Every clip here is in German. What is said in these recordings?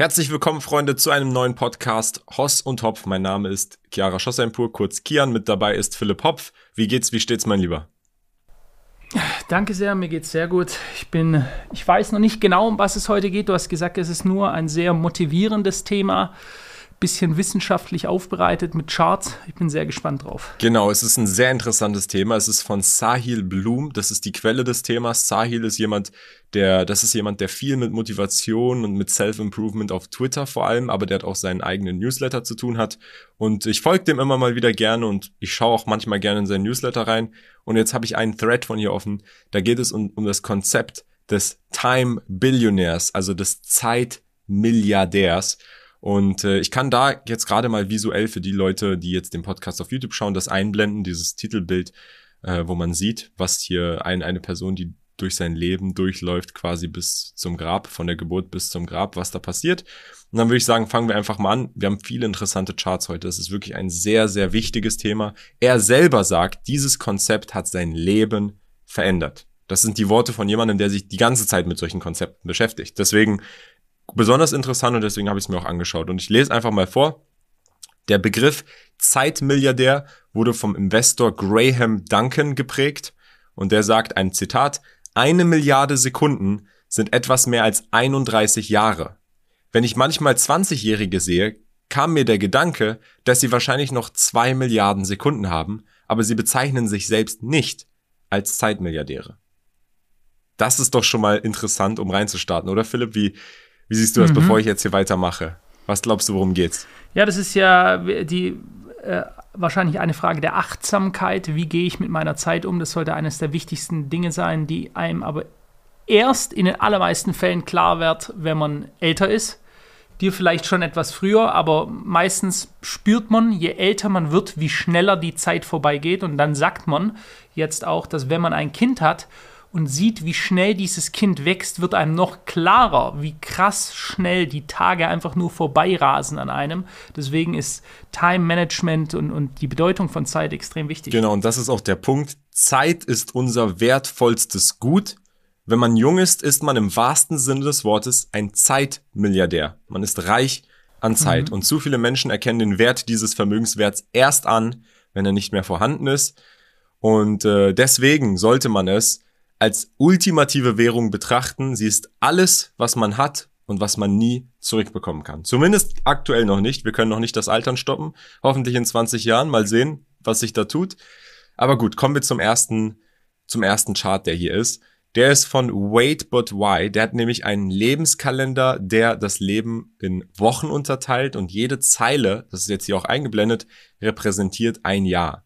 Herzlich willkommen, Freunde, zu einem neuen Podcast Hoss und Hopf. Mein Name ist Chiara Schosseinpur, kurz Kian. Mit dabei ist Philipp Hopf. Wie geht's, wie steht's, mein Lieber? Danke sehr, mir geht's sehr gut. Ich bin, ich weiß noch nicht genau, um was es heute geht. Du hast gesagt, es ist nur ein sehr motivierendes Thema bisschen wissenschaftlich aufbereitet mit Charts. Ich bin sehr gespannt drauf. Genau, es ist ein sehr interessantes Thema. Es ist von Sahil Bloom. Das ist die Quelle des Themas. Sahil ist jemand, der, das ist jemand, der viel mit Motivation und mit Self-Improvement auf Twitter vor allem, aber der hat auch seinen eigenen Newsletter zu tun hat. Und ich folge dem immer mal wieder gerne und ich schaue auch manchmal gerne in seinen Newsletter rein. Und jetzt habe ich einen Thread von hier offen. Da geht es um, um das Konzept des Time Billionaires, also des Zeitmilliardärs. Und äh, ich kann da jetzt gerade mal visuell für die Leute, die jetzt den Podcast auf YouTube schauen, das einblenden, dieses Titelbild, äh, wo man sieht, was hier ein, eine Person, die durch sein Leben durchläuft, quasi bis zum Grab, von der Geburt bis zum Grab, was da passiert. Und dann würde ich sagen, fangen wir einfach mal an. Wir haben viele interessante Charts heute. Das ist wirklich ein sehr, sehr wichtiges Thema. Er selber sagt, dieses Konzept hat sein Leben verändert. Das sind die Worte von jemandem, der sich die ganze Zeit mit solchen Konzepten beschäftigt. Deswegen besonders interessant und deswegen habe ich es mir auch angeschaut. Und ich lese einfach mal vor. Der Begriff Zeitmilliardär wurde vom Investor Graham Duncan geprägt und der sagt ein Zitat, eine Milliarde Sekunden sind etwas mehr als 31 Jahre. Wenn ich manchmal 20-Jährige sehe, kam mir der Gedanke, dass sie wahrscheinlich noch zwei Milliarden Sekunden haben, aber sie bezeichnen sich selbst nicht als Zeitmilliardäre. Das ist doch schon mal interessant, um reinzustarten, oder Philipp? Wie, wie siehst du das, mhm. bevor ich jetzt hier weitermache? Was glaubst du, worum geht's? Ja, das ist ja die äh, wahrscheinlich eine Frage der Achtsamkeit. Wie gehe ich mit meiner Zeit um? Das sollte eines der wichtigsten Dinge sein, die einem aber erst in den allermeisten Fällen klar wird, wenn man älter ist. Dir vielleicht schon etwas früher, aber meistens spürt man, je älter man wird, wie schneller die Zeit vorbeigeht. Und dann sagt man jetzt auch, dass wenn man ein Kind hat und sieht, wie schnell dieses Kind wächst, wird einem noch klarer, wie krass schnell die Tage einfach nur vorbeirasen an einem. Deswegen ist Time Management und, und die Bedeutung von Zeit extrem wichtig. Genau, und das ist auch der Punkt. Zeit ist unser wertvollstes Gut. Wenn man jung ist, ist man im wahrsten Sinne des Wortes ein Zeitmilliardär. Man ist reich an Zeit. Mhm. Und zu viele Menschen erkennen den Wert dieses Vermögenswerts erst an, wenn er nicht mehr vorhanden ist. Und äh, deswegen sollte man es als ultimative Währung betrachten. Sie ist alles, was man hat und was man nie zurückbekommen kann. Zumindest aktuell noch nicht. Wir können noch nicht das Altern stoppen. Hoffentlich in 20 Jahren. Mal sehen, was sich da tut. Aber gut, kommen wir zum ersten, zum ersten Chart, der hier ist. Der ist von Wait But Why. Der hat nämlich einen Lebenskalender, der das Leben in Wochen unterteilt und jede Zeile, das ist jetzt hier auch eingeblendet, repräsentiert ein Jahr.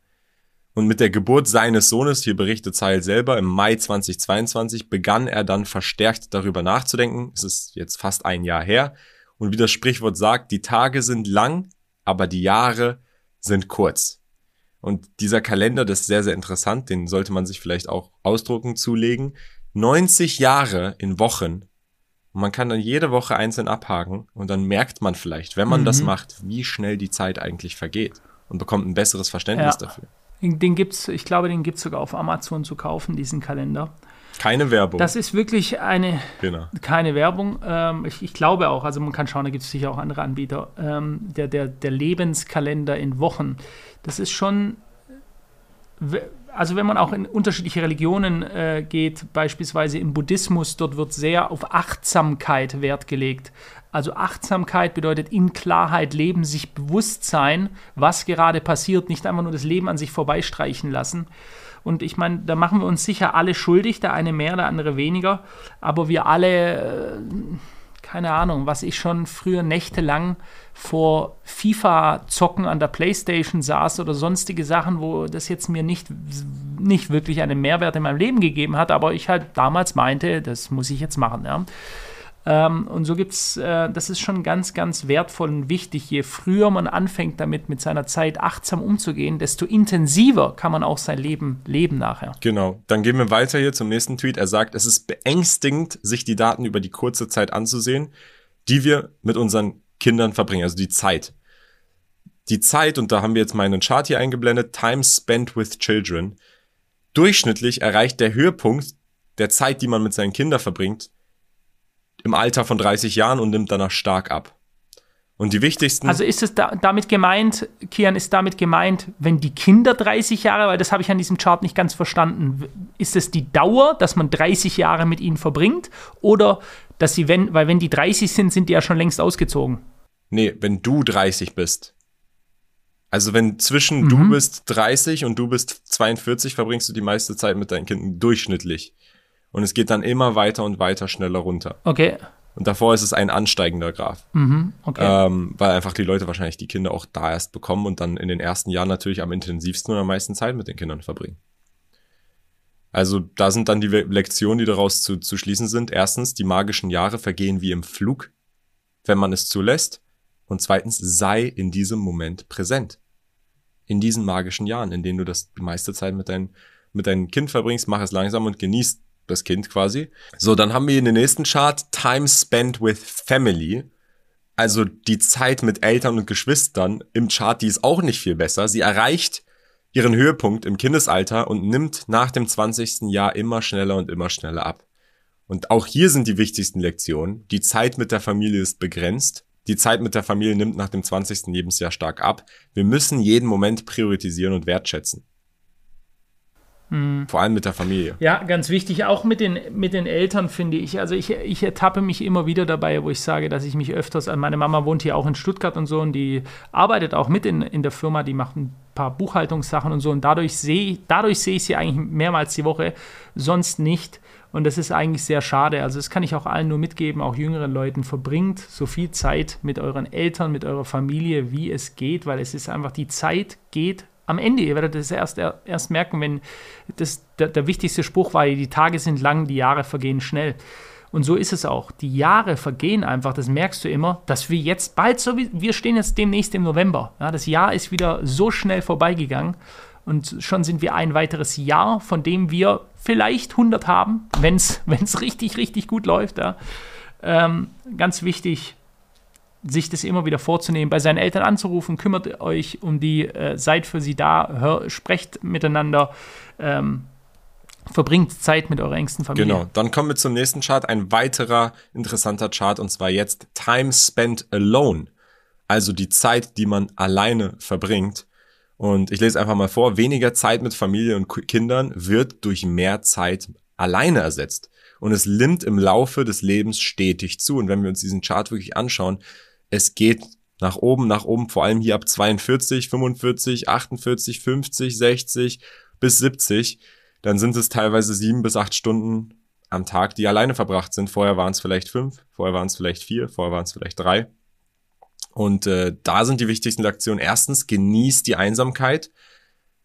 Und mit der Geburt seines Sohnes, hier berichtet Zeil selber, im Mai 2022 begann er dann verstärkt darüber nachzudenken. Es ist jetzt fast ein Jahr her. Und wie das Sprichwort sagt, die Tage sind lang, aber die Jahre sind kurz. Und dieser Kalender, das ist sehr, sehr interessant, den sollte man sich vielleicht auch ausdrucken zulegen. 90 Jahre in Wochen. Und man kann dann jede Woche einzeln abhaken und dann merkt man vielleicht, wenn man mhm. das macht, wie schnell die Zeit eigentlich vergeht und bekommt ein besseres Verständnis ja. dafür. Den, gibt's, ich glaube, den gibt es sogar auf Amazon zu kaufen, diesen Kalender. Keine Werbung. Das ist wirklich eine, genau. keine Werbung. Ähm, ich, ich, glaube auch, also man kann schauen, da gibt es sicher auch andere Anbieter. Ähm, der, der, der Lebenskalender in Wochen, das ist schon, also wenn man auch in unterschiedliche Religionen äh, geht, beispielsweise im Buddhismus, dort wird sehr auf Achtsamkeit Wert gelegt. Also Achtsamkeit bedeutet in Klarheit leben, sich bewusst sein, was gerade passiert, nicht einfach nur das Leben an sich vorbeistreichen lassen. Und ich meine, da machen wir uns sicher alle schuldig, der eine mehr, der andere weniger, aber wir alle, äh, keine Ahnung, was ich schon früher nächtelang vor FIFA-Zocken an der Playstation saß oder sonstige Sachen, wo das jetzt mir nicht, nicht wirklich einen Mehrwert in meinem Leben gegeben hat, aber ich halt damals meinte, das muss ich jetzt machen. Ja. Ähm, und so gibt es, äh, das ist schon ganz, ganz wertvoll und wichtig. Je früher man anfängt damit, mit seiner Zeit achtsam umzugehen, desto intensiver kann man auch sein Leben leben nachher. Genau. Dann gehen wir weiter hier zum nächsten Tweet. Er sagt, es ist beängstigend, sich die Daten über die kurze Zeit anzusehen, die wir mit unseren Kindern verbringen, also die Zeit. Die Zeit, und da haben wir jetzt meinen Chart hier eingeblendet, Time spent with children. Durchschnittlich erreicht der Höhepunkt der Zeit, die man mit seinen Kindern verbringt, im Alter von 30 Jahren und nimmt danach stark ab. Und die wichtigsten. Also ist es da, damit gemeint, Kian, ist damit gemeint, wenn die Kinder 30 Jahre, weil das habe ich an diesem Chart nicht ganz verstanden, ist es die Dauer, dass man 30 Jahre mit ihnen verbringt? Oder dass sie, wenn, weil wenn die 30 sind, sind die ja schon längst ausgezogen? Nee, wenn du 30 bist. Also wenn zwischen mhm. du bist 30 und du bist 42, verbringst du die meiste Zeit mit deinen Kindern durchschnittlich. Und es geht dann immer weiter und weiter schneller runter. Okay. Und davor ist es ein ansteigender Graph. Mhm, okay. Ähm, weil einfach die Leute wahrscheinlich die Kinder auch da erst bekommen und dann in den ersten Jahren natürlich am intensivsten und am meisten Zeit mit den Kindern verbringen. Also da sind dann die Lektionen, die daraus zu, zu schließen sind. Erstens, die magischen Jahre vergehen wie im Flug, wenn man es zulässt. Und zweitens, sei in diesem Moment präsent. In diesen magischen Jahren, in denen du das die meiste Zeit mit, dein, mit deinem Kind verbringst, mach es langsam und genießt das Kind quasi. So, dann haben wir in den nächsten Chart Time Spent with Family. Also die Zeit mit Eltern und Geschwistern im Chart, die ist auch nicht viel besser. Sie erreicht ihren Höhepunkt im Kindesalter und nimmt nach dem 20. Jahr immer schneller und immer schneller ab. Und auch hier sind die wichtigsten Lektionen. Die Zeit mit der Familie ist begrenzt. Die Zeit mit der Familie nimmt nach dem 20. Lebensjahr stark ab. Wir müssen jeden Moment priorisieren und wertschätzen. Hm. Vor allem mit der Familie. Ja, ganz wichtig, auch mit den, mit den Eltern, finde ich. Also ich, ich ertappe mich immer wieder dabei, wo ich sage, dass ich mich öfters, meine Mama wohnt hier auch in Stuttgart und so und die arbeitet auch mit in, in der Firma, die macht ein paar Buchhaltungssachen und so und dadurch sehe dadurch sehe ich sie eigentlich mehrmals die Woche, sonst nicht. Und das ist eigentlich sehr schade. Also das kann ich auch allen nur mitgeben, auch jüngeren Leuten. Verbringt so viel Zeit mit euren Eltern, mit eurer Familie, wie es geht, weil es ist einfach, die Zeit geht am Ende, ihr werdet das erst, erst merken, wenn das, der, der wichtigste Spruch war, die Tage sind lang, die Jahre vergehen schnell. Und so ist es auch. Die Jahre vergehen einfach, das merkst du immer, dass wir jetzt bald so, wir stehen jetzt demnächst im November. Ja, das Jahr ist wieder so schnell vorbeigegangen und schon sind wir ein weiteres Jahr, von dem wir vielleicht 100 haben, wenn es richtig, richtig gut läuft. Ja. Ähm, ganz wichtig, sich das immer wieder vorzunehmen, bei seinen Eltern anzurufen, kümmert euch um die, äh, seid für sie da, hör, sprecht miteinander, ähm, verbringt Zeit mit eurer engsten Familie. Genau, dann kommen wir zum nächsten Chart, ein weiterer interessanter Chart und zwar jetzt Time Spent Alone, also die Zeit, die man alleine verbringt. Und ich lese einfach mal vor, weniger Zeit mit Familie und Kindern wird durch mehr Zeit alleine ersetzt. Und es nimmt im Laufe des Lebens stetig zu. Und wenn wir uns diesen Chart wirklich anschauen, es geht nach oben, nach oben, vor allem hier ab 42, 45, 48, 50, 60 bis 70, dann sind es teilweise sieben bis acht Stunden am Tag, die alleine verbracht sind. Vorher waren es vielleicht fünf, vorher waren es vielleicht vier, vorher waren es vielleicht drei. Und äh, da sind die wichtigsten Lektionen. Erstens, genieß die Einsamkeit.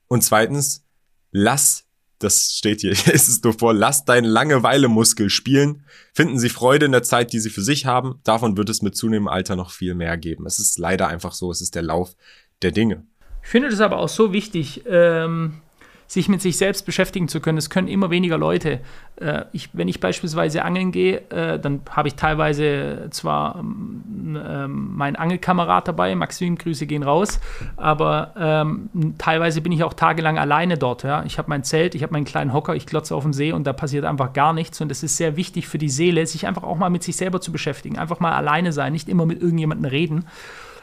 Und zweitens, lass das steht hier, ist es nur vor, lasst deinen Langeweile-Muskel spielen. Finden Sie Freude in der Zeit, die Sie für sich haben. Davon wird es mit zunehmendem Alter noch viel mehr geben. Es ist leider einfach so, es ist der Lauf der Dinge. Ich finde das aber auch so wichtig, ähm, sich mit sich selbst beschäftigen zu können. Es können immer weniger Leute. Äh, ich, wenn ich beispielsweise angeln gehe, äh, dann habe ich teilweise zwar ähm, äh, meinen Angelkamerad dabei, Maxim, Grüße gehen raus, aber ähm, teilweise bin ich auch tagelang alleine dort. Ja? Ich habe mein Zelt, ich habe meinen kleinen Hocker, ich glotze auf dem See und da passiert einfach gar nichts. Und es ist sehr wichtig für die Seele, sich einfach auch mal mit sich selber zu beschäftigen. Einfach mal alleine sein, nicht immer mit irgendjemandem reden.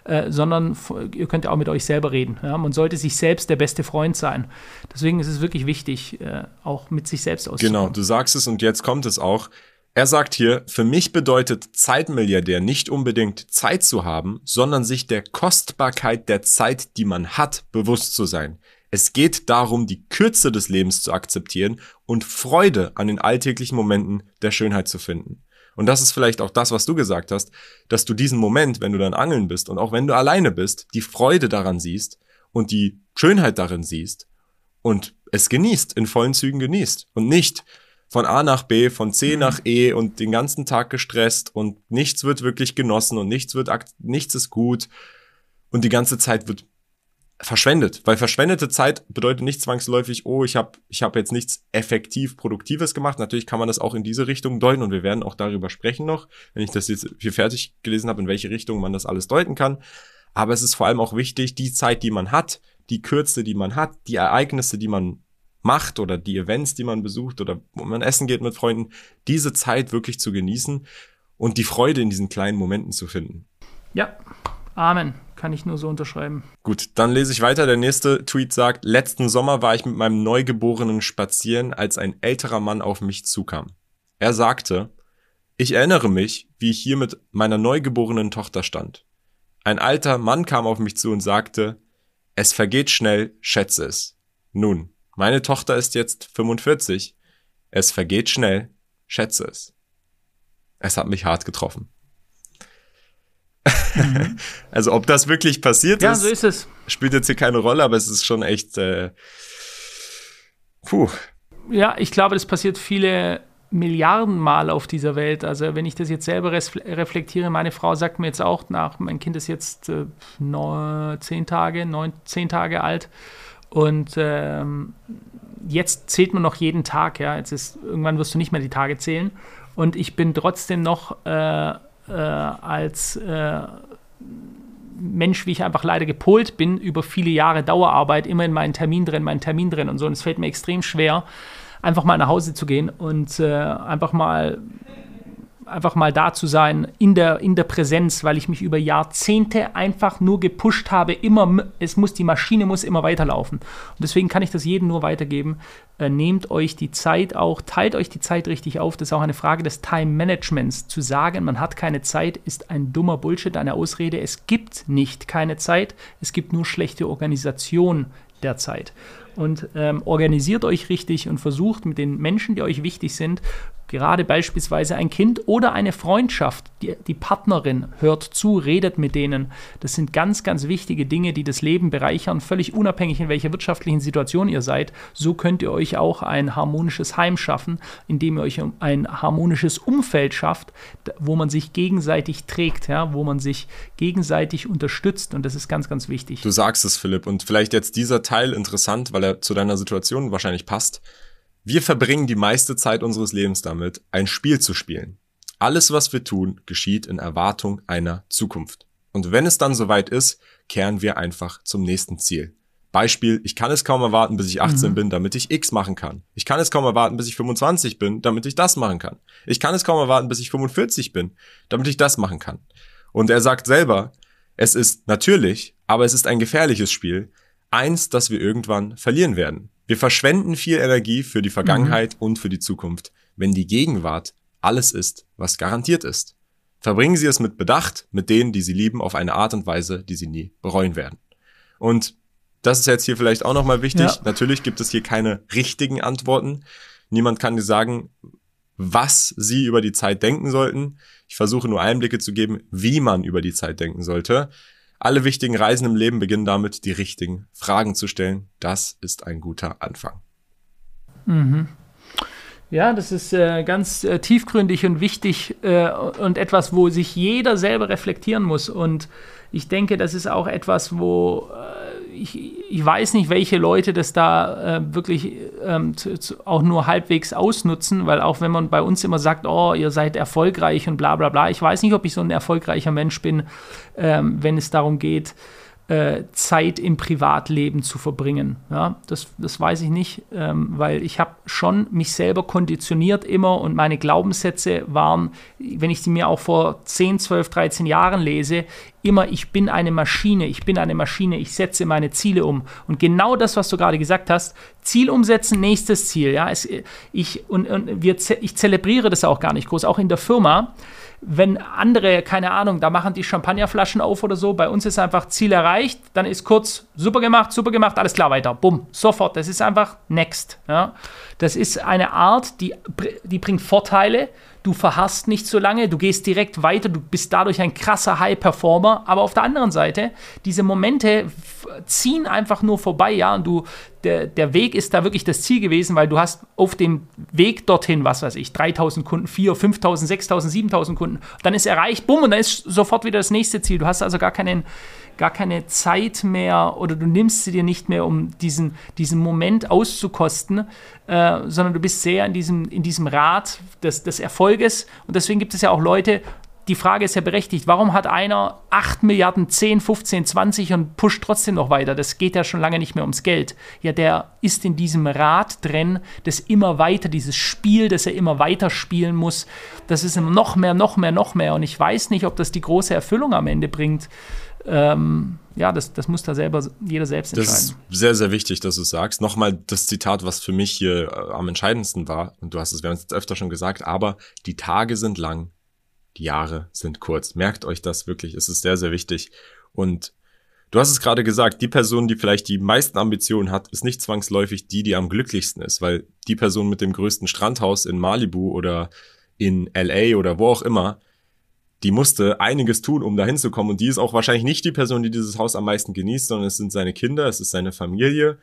Äh, sondern ihr könnt auch mit euch selber reden. Ja? Man sollte sich selbst der beste Freund sein. Deswegen ist es wirklich wichtig, äh, auch mit sich selbst auszukommen. Genau, du sagst es und jetzt kommt es auch. Er sagt hier, für mich bedeutet Zeitmilliardär nicht unbedingt Zeit zu haben, sondern sich der Kostbarkeit der Zeit, die man hat, bewusst zu sein. Es geht darum, die Kürze des Lebens zu akzeptieren und Freude an den alltäglichen Momenten der Schönheit zu finden. Und das ist vielleicht auch das, was du gesagt hast, dass du diesen Moment, wenn du dann angeln bist und auch wenn du alleine bist, die Freude daran siehst und die Schönheit darin siehst und es genießt, in vollen Zügen genießt und nicht von A nach B, von C mhm. nach E und den ganzen Tag gestresst und nichts wird wirklich genossen und nichts wird, nichts ist gut und die ganze Zeit wird verschwendet, weil verschwendete Zeit bedeutet nicht zwangsläufig, oh, ich habe ich hab jetzt nichts effektiv Produktives gemacht. Natürlich kann man das auch in diese Richtung deuten und wir werden auch darüber sprechen noch, wenn ich das jetzt hier fertig gelesen habe, in welche Richtung man das alles deuten kann. Aber es ist vor allem auch wichtig, die Zeit, die man hat, die Kürze, die man hat, die Ereignisse, die man macht oder die Events, die man besucht oder wo man essen geht mit Freunden, diese Zeit wirklich zu genießen und die Freude in diesen kleinen Momenten zu finden. Ja, Amen. Kann ich nur so unterschreiben. Gut, dann lese ich weiter. Der nächste Tweet sagt, letzten Sommer war ich mit meinem Neugeborenen spazieren, als ein älterer Mann auf mich zukam. Er sagte, ich erinnere mich, wie ich hier mit meiner neugeborenen Tochter stand. Ein alter Mann kam auf mich zu und sagte, es vergeht schnell, schätze es. Nun, meine Tochter ist jetzt 45. Es vergeht schnell, schätze es. Es hat mich hart getroffen. Mhm. also ob das wirklich passiert ja, ist, so ist es. spielt jetzt hier keine Rolle, aber es ist schon echt. Äh, puh. Ja, ich glaube, das passiert viele Milliarden Mal auf dieser Welt. Also wenn ich das jetzt selber reflektiere, meine Frau sagt mir jetzt auch nach, mein Kind ist jetzt äh, neun, zehn Tage, neun, zehn Tage alt und ähm, jetzt zählt man noch jeden Tag. Ja, jetzt ist irgendwann wirst du nicht mehr die Tage zählen und ich bin trotzdem noch äh, äh, als äh, Mensch, wie ich einfach leider gepolt bin, über viele Jahre Dauerarbeit, immer in meinen Termin drin, meinen Termin drin und so. Und es fällt mir extrem schwer, einfach mal nach Hause zu gehen und äh, einfach mal einfach mal da zu sein in der, in der Präsenz, weil ich mich über Jahrzehnte einfach nur gepusht habe, immer, es muss, die Maschine muss immer weiterlaufen. Und deswegen kann ich das jedem nur weitergeben. Äh, nehmt euch die Zeit auch, teilt euch die Zeit richtig auf. Das ist auch eine Frage des Time-Managements. Zu sagen, man hat keine Zeit, ist ein dummer Bullshit, eine Ausrede. Es gibt nicht keine Zeit, es gibt nur schlechte Organisation der Zeit und ähm, organisiert euch richtig und versucht mit den Menschen, die euch wichtig sind, gerade beispielsweise ein Kind oder eine Freundschaft, die, die Partnerin hört zu, redet mit denen. Das sind ganz, ganz wichtige Dinge, die das Leben bereichern, völlig unabhängig in welcher wirtschaftlichen Situation ihr seid. So könnt ihr euch auch ein harmonisches Heim schaffen, indem ihr euch ein harmonisches Umfeld schafft, wo man sich gegenseitig trägt, ja, wo man sich gegenseitig unterstützt. Und das ist ganz, ganz wichtig. Du sagst es, Philipp. Und vielleicht jetzt dieser Teil interessant, weil er zu deiner Situation wahrscheinlich passt. Wir verbringen die meiste Zeit unseres Lebens damit, ein Spiel zu spielen. Alles, was wir tun, geschieht in Erwartung einer Zukunft. Und wenn es dann soweit ist, kehren wir einfach zum nächsten Ziel. Beispiel, ich kann es kaum erwarten, bis ich 18 mhm. bin, damit ich X machen kann. Ich kann es kaum erwarten, bis ich 25 bin, damit ich das machen kann. Ich kann es kaum erwarten, bis ich 45 bin, damit ich das machen kann. Und er sagt selber, es ist natürlich, aber es ist ein gefährliches Spiel, eins, das wir irgendwann verlieren werden. Wir verschwenden viel Energie für die Vergangenheit mhm. und für die Zukunft, wenn die Gegenwart alles ist, was garantiert ist. Verbringen Sie es mit Bedacht, mit denen, die Sie lieben, auf eine Art und Weise, die Sie nie bereuen werden. Und das ist jetzt hier vielleicht auch nochmal wichtig. Ja. Natürlich gibt es hier keine richtigen Antworten. Niemand kann dir sagen, was Sie über die Zeit denken sollten. Ich versuche nur Einblicke zu geben, wie man über die Zeit denken sollte. Alle wichtigen Reisen im Leben beginnen damit, die richtigen Fragen zu stellen. Das ist ein guter Anfang. Mhm. Ja, das ist äh, ganz äh, tiefgründig und wichtig äh, und etwas, wo sich jeder selber reflektieren muss. Und ich denke, das ist auch etwas, wo äh, ich, ich weiß nicht, welche Leute das da äh, wirklich ähm, zu, zu, auch nur halbwegs ausnutzen, weil auch wenn man bei uns immer sagt, oh, ihr seid erfolgreich und bla bla bla, ich weiß nicht, ob ich so ein erfolgreicher Mensch bin, ähm, wenn es darum geht, äh, Zeit im Privatleben zu verbringen. Ja, das, das weiß ich nicht, ähm, weil ich habe schon mich selber konditioniert immer und meine Glaubenssätze waren, wenn ich sie mir auch vor 10, 12, 13 Jahren lese, immer, ich bin eine Maschine, ich bin eine Maschine, ich setze meine Ziele um. Und genau das, was du gerade gesagt hast, Ziel umsetzen, nächstes Ziel. Ja, es, ich, und, und wir, ich zelebriere das auch gar nicht groß, auch in der Firma wenn andere, keine Ahnung, da machen die Champagnerflaschen auf oder so, bei uns ist einfach Ziel erreicht, dann ist kurz super gemacht, super gemacht, alles klar, weiter, bumm, sofort. Das ist einfach next. Ja. Das ist eine Art, die, die bringt Vorteile, du verhasst nicht so lange, du gehst direkt weiter, du bist dadurch ein krasser High-Performer, aber auf der anderen Seite, diese Momente ziehen einfach nur vorbei, ja, und du, der, der Weg ist da wirklich das Ziel gewesen, weil du hast auf dem Weg dorthin, was weiß ich, 3000 Kunden, 4, 5000, 6000, 7000 Kunden, dann ist erreicht, bumm, und dann ist sofort wieder das nächste Ziel. Du hast also gar keinen, gar keine Zeit mehr oder du nimmst sie dir nicht mehr, um diesen, diesen Moment auszukosten, äh, sondern du bist sehr in diesem, in diesem Rad des, des Erfolges. Und deswegen gibt es ja auch Leute, die Frage ist ja berechtigt, warum hat einer 8 Milliarden, 10, 15, 20 und pusht trotzdem noch weiter? Das geht ja schon lange nicht mehr ums Geld. Ja, der ist in diesem Rad drin, das immer weiter, dieses Spiel, das er immer weiter spielen muss, das ist noch mehr, noch mehr, noch mehr. Und ich weiß nicht, ob das die große Erfüllung am Ende bringt. Ähm, ja, das, das muss da selber jeder selbst entscheiden. Das ist sehr, sehr wichtig, dass du es sagst. Nochmal das Zitat, was für mich hier äh, am entscheidendsten war, und du hast es, wir haben es jetzt öfter schon gesagt, aber die Tage sind lang, die Jahre sind kurz. Merkt euch das wirklich, es ist sehr, sehr wichtig. Und du hast es gerade gesagt, die Person, die vielleicht die meisten Ambitionen hat, ist nicht zwangsläufig die, die am glücklichsten ist, weil die Person mit dem größten Strandhaus in Malibu oder in LA oder wo auch immer, die musste einiges tun, um dahin zu kommen. Und die ist auch wahrscheinlich nicht die Person, die dieses Haus am meisten genießt, sondern es sind seine Kinder, es ist seine Familie,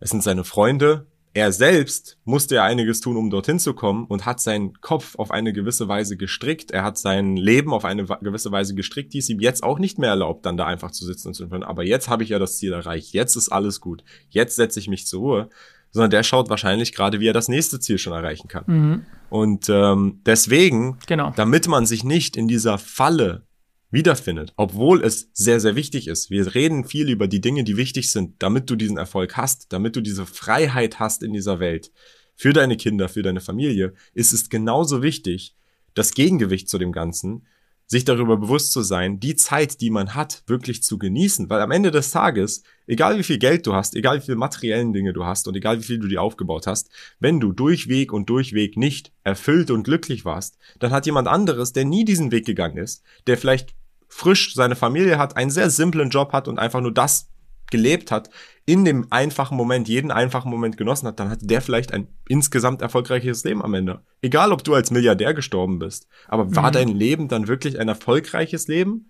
es sind seine Freunde er selbst musste ja einiges tun, um dorthin zu kommen und hat seinen Kopf auf eine gewisse Weise gestrickt. Er hat sein Leben auf eine gewisse Weise gestrickt, die es ihm jetzt auch nicht mehr erlaubt, dann da einfach zu sitzen und zu hören. Aber jetzt habe ich ja das Ziel erreicht. Jetzt ist alles gut. Jetzt setze ich mich zur Ruhe. Sondern der schaut wahrscheinlich gerade, wie er das nächste Ziel schon erreichen kann. Mhm. Und ähm, deswegen, genau. damit man sich nicht in dieser Falle wiederfindet, obwohl es sehr, sehr wichtig ist. Wir reden viel über die Dinge, die wichtig sind, damit du diesen Erfolg hast, damit du diese Freiheit hast in dieser Welt. Für deine Kinder, für deine Familie ist es genauso wichtig, das Gegengewicht zu dem Ganzen, sich darüber bewusst zu sein, die Zeit, die man hat, wirklich zu genießen, weil am Ende des Tages, egal wie viel Geld du hast, egal wie viel materiellen Dinge du hast und egal wie viel du dir aufgebaut hast, wenn du durchweg und durchweg nicht erfüllt und glücklich warst, dann hat jemand anderes, der nie diesen Weg gegangen ist, der vielleicht frisch seine Familie hat, einen sehr simplen Job hat und einfach nur das gelebt hat, in dem einfachen Moment, jeden einfachen Moment genossen hat, dann hat der vielleicht ein insgesamt erfolgreiches Leben am Ende. Egal, ob du als Milliardär gestorben bist. Aber war mhm. dein Leben dann wirklich ein erfolgreiches Leben?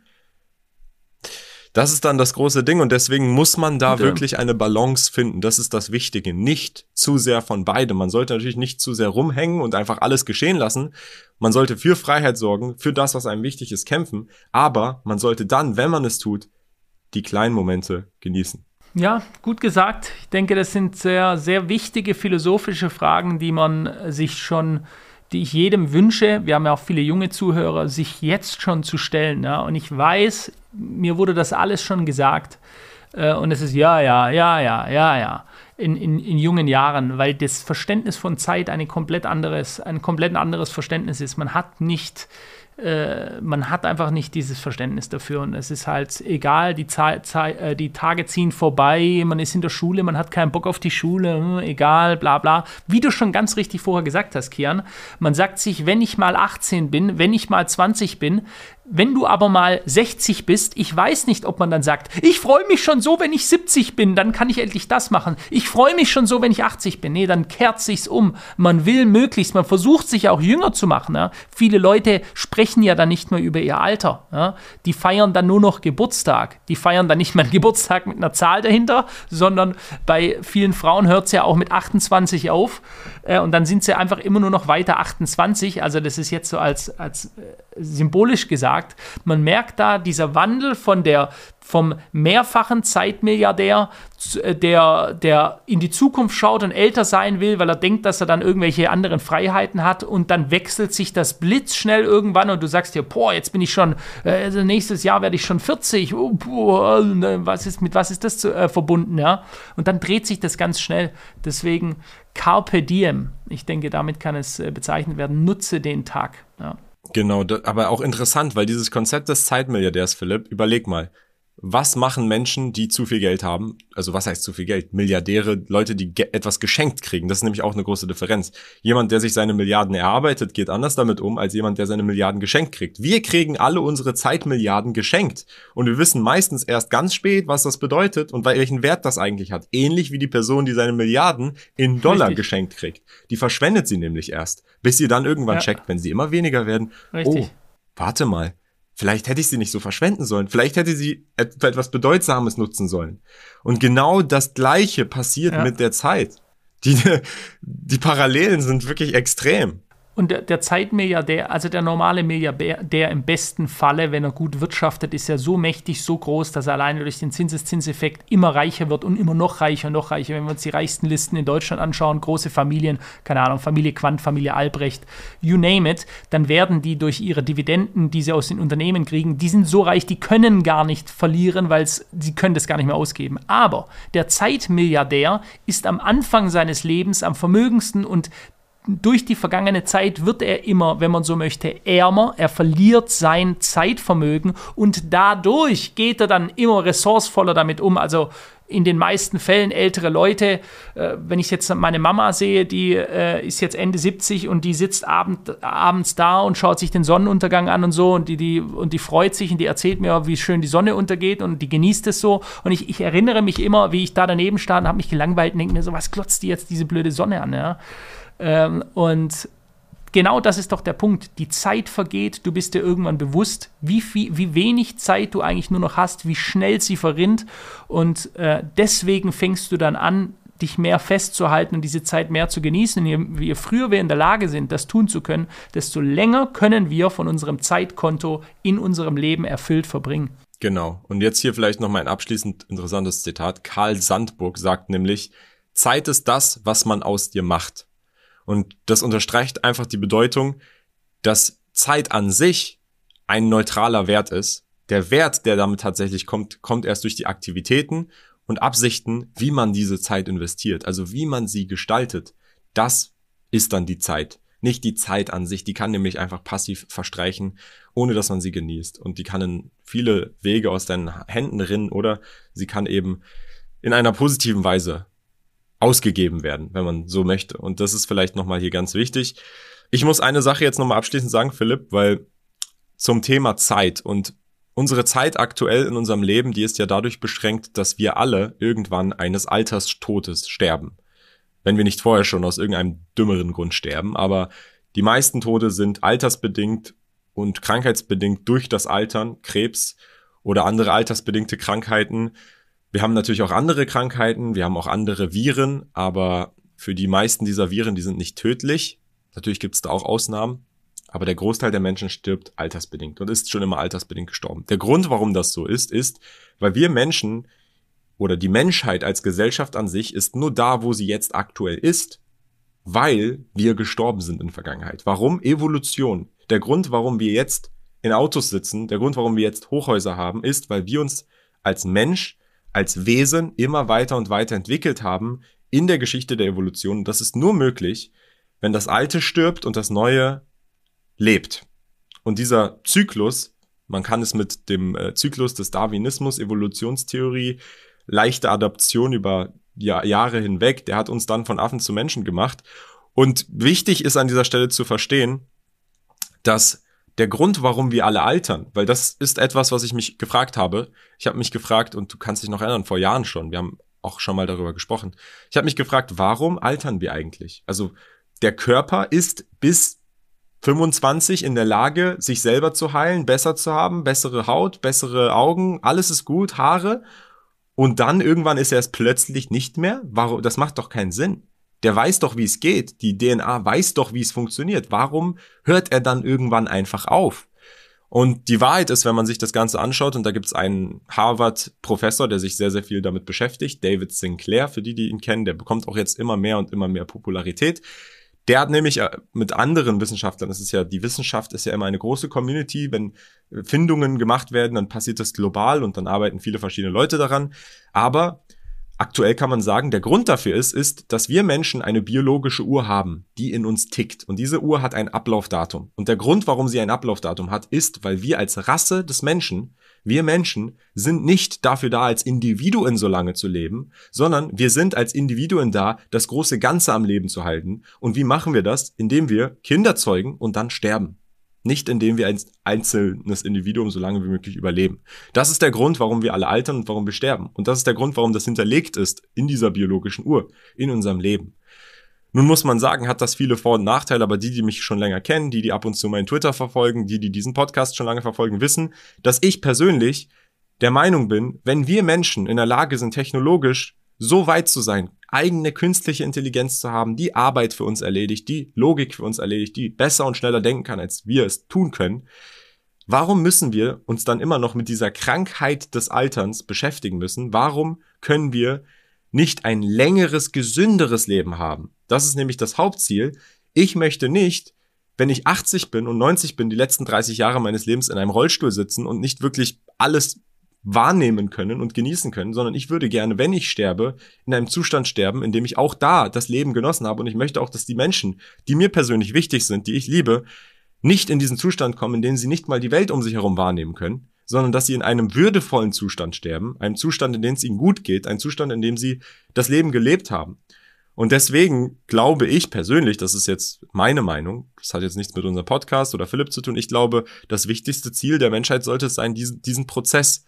Das ist dann das große Ding und deswegen muss man da okay. wirklich eine Balance finden. Das ist das Wichtige. Nicht zu sehr von beidem. Man sollte natürlich nicht zu sehr rumhängen und einfach alles geschehen lassen. Man sollte für Freiheit sorgen, für das, was einem wichtig ist, kämpfen. Aber man sollte dann, wenn man es tut, die kleinen Momente genießen. Ja, gut gesagt. Ich denke, das sind sehr, sehr wichtige philosophische Fragen, die man sich schon die ich jedem wünsche, wir haben ja auch viele junge Zuhörer, sich jetzt schon zu stellen. Ja? Und ich weiß, mir wurde das alles schon gesagt. Äh, und es ist ja, ja, ja, ja, ja, ja. In, in, in jungen Jahren, weil das Verständnis von Zeit eine komplett anderes, ein komplett anderes Verständnis ist. Man hat nicht äh, man hat einfach nicht dieses Verständnis dafür und es ist halt egal, die, äh, die Tage ziehen vorbei, man ist in der Schule, man hat keinen Bock auf die Schule, hm, egal, bla bla. Wie du schon ganz richtig vorher gesagt hast, Kian, man sagt sich, wenn ich mal 18 bin, wenn ich mal 20 bin, wenn du aber mal 60 bist, ich weiß nicht, ob man dann sagt, ich freue mich schon so, wenn ich 70 bin, dann kann ich endlich das machen. Ich freue mich schon so, wenn ich 80 bin. Nee, dann kehrt sich's um. Man will möglichst, man versucht sich auch jünger zu machen. Ja. Viele Leute sprechen ja dann nicht mehr über ihr Alter. Ja. Die feiern dann nur noch Geburtstag. Die feiern dann nicht mehr einen Geburtstag mit einer Zahl dahinter, sondern bei vielen Frauen hört es ja auch mit 28 auf. Äh, und dann sind sie einfach immer nur noch weiter 28. Also das ist jetzt so als, als äh, symbolisch gesagt. Man merkt da dieser Wandel von der vom mehrfachen Zeitmilliardär, äh, der, der in die Zukunft schaut und älter sein will, weil er denkt, dass er dann irgendwelche anderen Freiheiten hat und dann wechselt sich das blitzschnell irgendwann und du sagst dir, boah, jetzt bin ich schon, äh, also nächstes Jahr werde ich schon 40, oh, boah, was ist, mit was ist das zu, äh, verbunden, ja? Und dann dreht sich das ganz schnell. Deswegen Carpe Diem, ich denke, damit kann es äh, bezeichnet werden, nutze den Tag, ja. Genau, aber auch interessant, weil dieses Konzept des Zeitmilliardärs, Philipp, überleg mal, was machen Menschen, die zu viel Geld haben? Also was heißt zu viel Geld? Milliardäre, Leute, die ge etwas geschenkt kriegen. Das ist nämlich auch eine große Differenz. Jemand, der sich seine Milliarden erarbeitet, geht anders damit um, als jemand, der seine Milliarden geschenkt kriegt. Wir kriegen alle unsere Zeitmilliarden geschenkt. Und wir wissen meistens erst ganz spät, was das bedeutet und welchen Wert das eigentlich hat. Ähnlich wie die Person, die seine Milliarden in Dollar Richtig. geschenkt kriegt. Die verschwendet sie nämlich erst, bis sie dann irgendwann ja. checkt, wenn sie immer weniger werden. Richtig. Oh, warte mal Vielleicht hätte ich sie nicht so verschwenden sollen. Vielleicht hätte sie etwas Bedeutsames nutzen sollen. Und genau das Gleiche passiert ja. mit der Zeit. Die, die Parallelen sind wirklich extrem. Und der, der Zeitmilliardär, also der normale Milliardär, der im besten Falle, wenn er gut wirtschaftet, ist ja so mächtig, so groß, dass er alleine durch den Zinseszinseffekt immer reicher wird und immer noch reicher, noch reicher. Wenn wir uns die reichsten Listen in Deutschland anschauen, große Familien, keine Ahnung, Familie Quandt, Familie Albrecht, you name it, dann werden die durch ihre Dividenden, die sie aus den Unternehmen kriegen, die sind so reich, die können gar nicht verlieren, weil sie können das gar nicht mehr ausgeben. Aber der Zeitmilliardär ist am Anfang seines Lebens am vermögendsten und durch die vergangene Zeit wird er immer, wenn man so möchte, ärmer. Er verliert sein Zeitvermögen und dadurch geht er dann immer ressourcevoller damit um. Also in den meisten Fällen ältere Leute, äh, wenn ich jetzt meine Mama sehe, die äh, ist jetzt Ende 70 und die sitzt abend, abends da und schaut sich den Sonnenuntergang an und so und die, die, und die freut sich und die erzählt mir, wie schön die Sonne untergeht und die genießt es so. Und ich, ich erinnere mich immer, wie ich da daneben stand und habe mich gelangweilt und denke mir so, was glotzt die jetzt diese blöde Sonne an? Ja? Ähm, und genau das ist doch der Punkt. Die Zeit vergeht, du bist dir irgendwann bewusst, wie, viel, wie wenig Zeit du eigentlich nur noch hast, wie schnell sie verrinnt. Und äh, deswegen fängst du dann an, dich mehr festzuhalten und diese Zeit mehr zu genießen. Je, je früher wir in der Lage sind, das tun zu können, desto länger können wir von unserem Zeitkonto in unserem Leben erfüllt verbringen. Genau. Und jetzt hier vielleicht noch mal ein abschließend interessantes Zitat. Karl Sandburg sagt nämlich, Zeit ist das, was man aus dir macht. Und das unterstreicht einfach die Bedeutung, dass Zeit an sich ein neutraler Wert ist. Der Wert, der damit tatsächlich kommt, kommt erst durch die Aktivitäten und Absichten, wie man diese Zeit investiert, also wie man sie gestaltet. Das ist dann die Zeit. Nicht die Zeit an sich, die kann nämlich einfach passiv verstreichen, ohne dass man sie genießt. Und die kann in viele Wege aus deinen Händen rinnen oder sie kann eben in einer positiven Weise ausgegeben werden, wenn man so möchte. Und das ist vielleicht nochmal hier ganz wichtig. Ich muss eine Sache jetzt nochmal abschließend sagen, Philipp, weil zum Thema Zeit und unsere Zeit aktuell in unserem Leben, die ist ja dadurch beschränkt, dass wir alle irgendwann eines Alterstodes sterben. Wenn wir nicht vorher schon aus irgendeinem dümmeren Grund sterben, aber die meisten Tode sind altersbedingt und krankheitsbedingt durch das Altern, Krebs oder andere altersbedingte Krankheiten wir haben natürlich auch andere Krankheiten, wir haben auch andere Viren, aber für die meisten dieser Viren, die sind nicht tödlich. Natürlich gibt es da auch Ausnahmen, aber der Großteil der Menschen stirbt altersbedingt und ist schon immer altersbedingt gestorben. Der Grund, warum das so ist, ist, weil wir Menschen oder die Menschheit als Gesellschaft an sich ist nur da, wo sie jetzt aktuell ist, weil wir gestorben sind in Vergangenheit. Warum? Evolution. Der Grund, warum wir jetzt in Autos sitzen, der Grund, warum wir jetzt Hochhäuser haben, ist, weil wir uns als Mensch als Wesen immer weiter und weiter entwickelt haben in der Geschichte der Evolution. Das ist nur möglich, wenn das Alte stirbt und das Neue lebt. Und dieser Zyklus, man kann es mit dem äh, Zyklus des Darwinismus, Evolutionstheorie, leichte Adaption über ja, Jahre hinweg, der hat uns dann von Affen zu Menschen gemacht. Und wichtig ist an dieser Stelle zu verstehen, dass der Grund, warum wir alle altern, weil das ist etwas, was ich mich gefragt habe. Ich habe mich gefragt, und du kannst dich noch erinnern, vor Jahren schon, wir haben auch schon mal darüber gesprochen. Ich habe mich gefragt, warum altern wir eigentlich? Also der Körper ist bis 25 in der Lage, sich selber zu heilen, besser zu haben, bessere Haut, bessere Augen, alles ist gut, Haare. Und dann irgendwann ist er es plötzlich nicht mehr. Warum? Das macht doch keinen Sinn der weiß doch, wie es geht. Die DNA weiß doch, wie es funktioniert. Warum hört er dann irgendwann einfach auf? Und die Wahrheit ist, wenn man sich das Ganze anschaut, und da gibt es einen Harvard-Professor, der sich sehr, sehr viel damit beschäftigt, David Sinclair, für die, die ihn kennen, der bekommt auch jetzt immer mehr und immer mehr Popularität. Der hat nämlich äh, mit anderen Wissenschaftlern, das ist ja, die Wissenschaft ist ja immer eine große Community, wenn Findungen gemacht werden, dann passiert das global und dann arbeiten viele verschiedene Leute daran. Aber Aktuell kann man sagen, der Grund dafür ist, ist, dass wir Menschen eine biologische Uhr haben, die in uns tickt. Und diese Uhr hat ein Ablaufdatum. Und der Grund, warum sie ein Ablaufdatum hat, ist, weil wir als Rasse des Menschen, wir Menschen, sind nicht dafür da, als Individuen so lange zu leben, sondern wir sind als Individuen da, das große Ganze am Leben zu halten. Und wie machen wir das? Indem wir Kinder zeugen und dann sterben. Nicht indem wir ein einzelnes Individuum so lange wie möglich überleben. Das ist der Grund, warum wir alle altern und warum wir sterben. Und das ist der Grund, warum das hinterlegt ist in dieser biologischen Uhr, in unserem Leben. Nun muss man sagen, hat das viele Vor- und Nachteile, aber die, die mich schon länger kennen, die, die ab und zu meinen Twitter verfolgen, die, die diesen Podcast schon lange verfolgen, wissen, dass ich persönlich der Meinung bin, wenn wir Menschen in der Lage sind, technologisch so weit zu sein, eigene künstliche Intelligenz zu haben, die Arbeit für uns erledigt, die Logik für uns erledigt, die besser und schneller denken kann, als wir es tun können, warum müssen wir uns dann immer noch mit dieser Krankheit des Alterns beschäftigen müssen? Warum können wir nicht ein längeres, gesünderes Leben haben? Das ist nämlich das Hauptziel. Ich möchte nicht, wenn ich 80 bin und 90 bin, die letzten 30 Jahre meines Lebens in einem Rollstuhl sitzen und nicht wirklich alles wahrnehmen können und genießen können, sondern ich würde gerne, wenn ich sterbe, in einem Zustand sterben, in dem ich auch da das Leben genossen habe und ich möchte auch, dass die Menschen, die mir persönlich wichtig sind, die ich liebe, nicht in diesen Zustand kommen, in dem sie nicht mal die Welt um sich herum wahrnehmen können, sondern dass sie in einem würdevollen Zustand sterben, einem Zustand, in dem es ihnen gut geht, ein Zustand, in dem sie das Leben gelebt haben. Und deswegen glaube ich persönlich, das ist jetzt meine Meinung, das hat jetzt nichts mit unserem Podcast oder Philipp zu tun, ich glaube, das wichtigste Ziel der Menschheit sollte es sein, diesen, diesen Prozess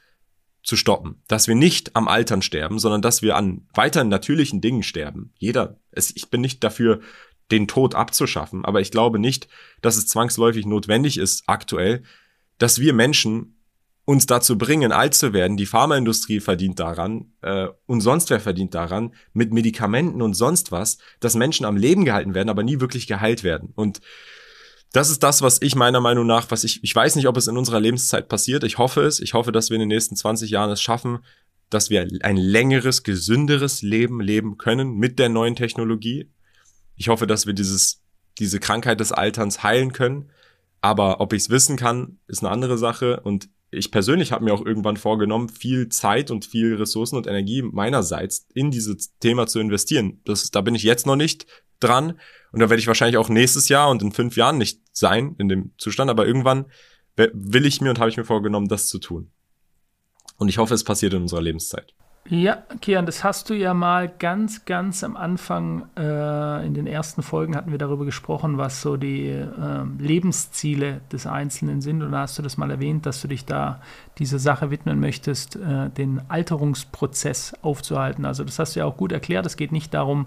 zu stoppen. Dass wir nicht am Altern sterben, sondern dass wir an weiteren natürlichen Dingen sterben. Jeder, es, ich bin nicht dafür, den Tod abzuschaffen, aber ich glaube nicht, dass es zwangsläufig notwendig ist, aktuell, dass wir Menschen uns dazu bringen, alt zu werden. Die Pharmaindustrie verdient daran äh, und sonst wer verdient daran, mit Medikamenten und sonst was, dass Menschen am Leben gehalten werden, aber nie wirklich geheilt werden. Und das ist das, was ich meiner Meinung nach, was ich, ich weiß nicht, ob es in unserer Lebenszeit passiert. Ich hoffe es. Ich hoffe, dass wir in den nächsten 20 Jahren es schaffen, dass wir ein längeres, gesünderes Leben leben können mit der neuen Technologie. Ich hoffe, dass wir dieses, diese Krankheit des Alterns heilen können. Aber ob ich es wissen kann, ist eine andere Sache. Und ich persönlich habe mir auch irgendwann vorgenommen, viel Zeit und viel Ressourcen und Energie meinerseits in dieses Thema zu investieren. Das, da bin ich jetzt noch nicht dran. Und da werde ich wahrscheinlich auch nächstes Jahr und in fünf Jahren nicht sein in dem Zustand, aber irgendwann will ich mir und habe ich mir vorgenommen, das zu tun. Und ich hoffe, es passiert in unserer Lebenszeit. Ja, Kian, das hast du ja mal ganz, ganz am Anfang, äh, in den ersten Folgen hatten wir darüber gesprochen, was so die äh, Lebensziele des Einzelnen sind. Und da hast du das mal erwähnt, dass du dich da dieser Sache widmen möchtest, äh, den Alterungsprozess aufzuhalten. Also das hast du ja auch gut erklärt. Es geht nicht darum,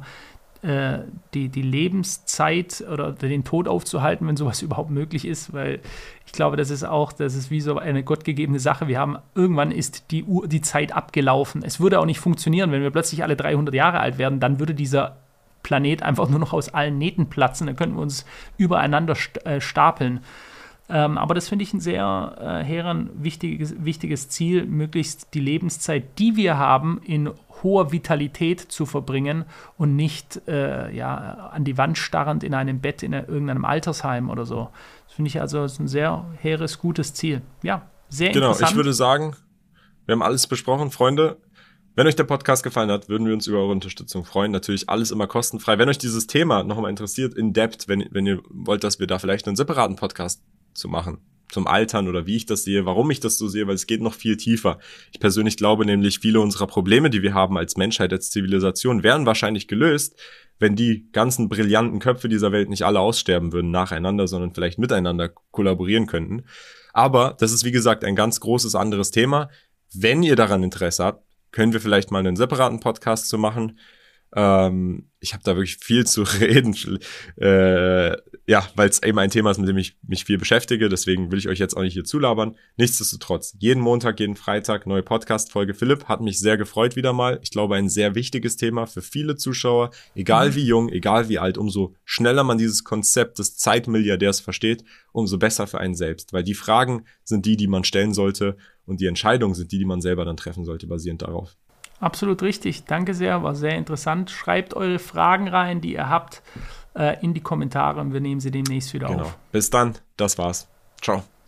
äh, die, die Lebenszeit oder den Tod aufzuhalten, wenn sowas überhaupt möglich ist, weil ich glaube, das ist auch, das ist wie so eine gottgegebene Sache. Wir haben, irgendwann ist die, Uhr, die Zeit abgelaufen. Es würde auch nicht funktionieren, wenn wir plötzlich alle 300 Jahre alt werden, dann würde dieser Planet einfach nur noch aus allen Nähten platzen, dann könnten wir uns übereinander äh, stapeln. Ähm, aber das finde ich ein sehr äh, heran wichtiges, wichtiges Ziel, möglichst die Lebenszeit, die wir haben, in hoher Vitalität zu verbringen und nicht äh, ja, an die Wand starrend in einem Bett in irgendeinem Altersheim oder so. Das finde ich also ein sehr hehres, gutes Ziel. Ja, sehr genau, interessant. Genau, ich würde sagen, wir haben alles besprochen, Freunde. Wenn euch der Podcast gefallen hat, würden wir uns über eure Unterstützung freuen. Natürlich alles immer kostenfrei. Wenn euch dieses Thema nochmal interessiert, in depth, wenn, wenn ihr wollt, dass wir da vielleicht einen separaten Podcast zu machen, zum Altern oder wie ich das sehe, warum ich das so sehe, weil es geht noch viel tiefer. Ich persönlich glaube nämlich, viele unserer Probleme, die wir haben als Menschheit, als Zivilisation, wären wahrscheinlich gelöst, wenn die ganzen brillanten Köpfe dieser Welt nicht alle aussterben würden nacheinander, sondern vielleicht miteinander kollaborieren könnten. Aber das ist, wie gesagt, ein ganz großes anderes Thema. Wenn ihr daran Interesse habt, können wir vielleicht mal einen separaten Podcast zu machen. Ähm, ich habe da wirklich viel zu reden, äh, ja, weil es eben ein Thema ist, mit dem ich mich viel beschäftige. Deswegen will ich euch jetzt auch nicht hier zulabern. Nichtsdestotrotz, jeden Montag, jeden Freitag neue Podcast-Folge. Philipp hat mich sehr gefreut wieder mal. Ich glaube, ein sehr wichtiges Thema für viele Zuschauer, egal mhm. wie jung, egal wie alt. Umso schneller man dieses Konzept des Zeitmilliardärs versteht, umso besser für einen selbst. Weil die Fragen sind die, die man stellen sollte und die Entscheidungen sind die, die man selber dann treffen sollte, basierend darauf. Absolut richtig. Danke sehr, war sehr interessant. Schreibt eure Fragen rein, die ihr habt, äh, in die Kommentare und wir nehmen sie demnächst wieder genau. auf. Bis dann, das war's. Ciao.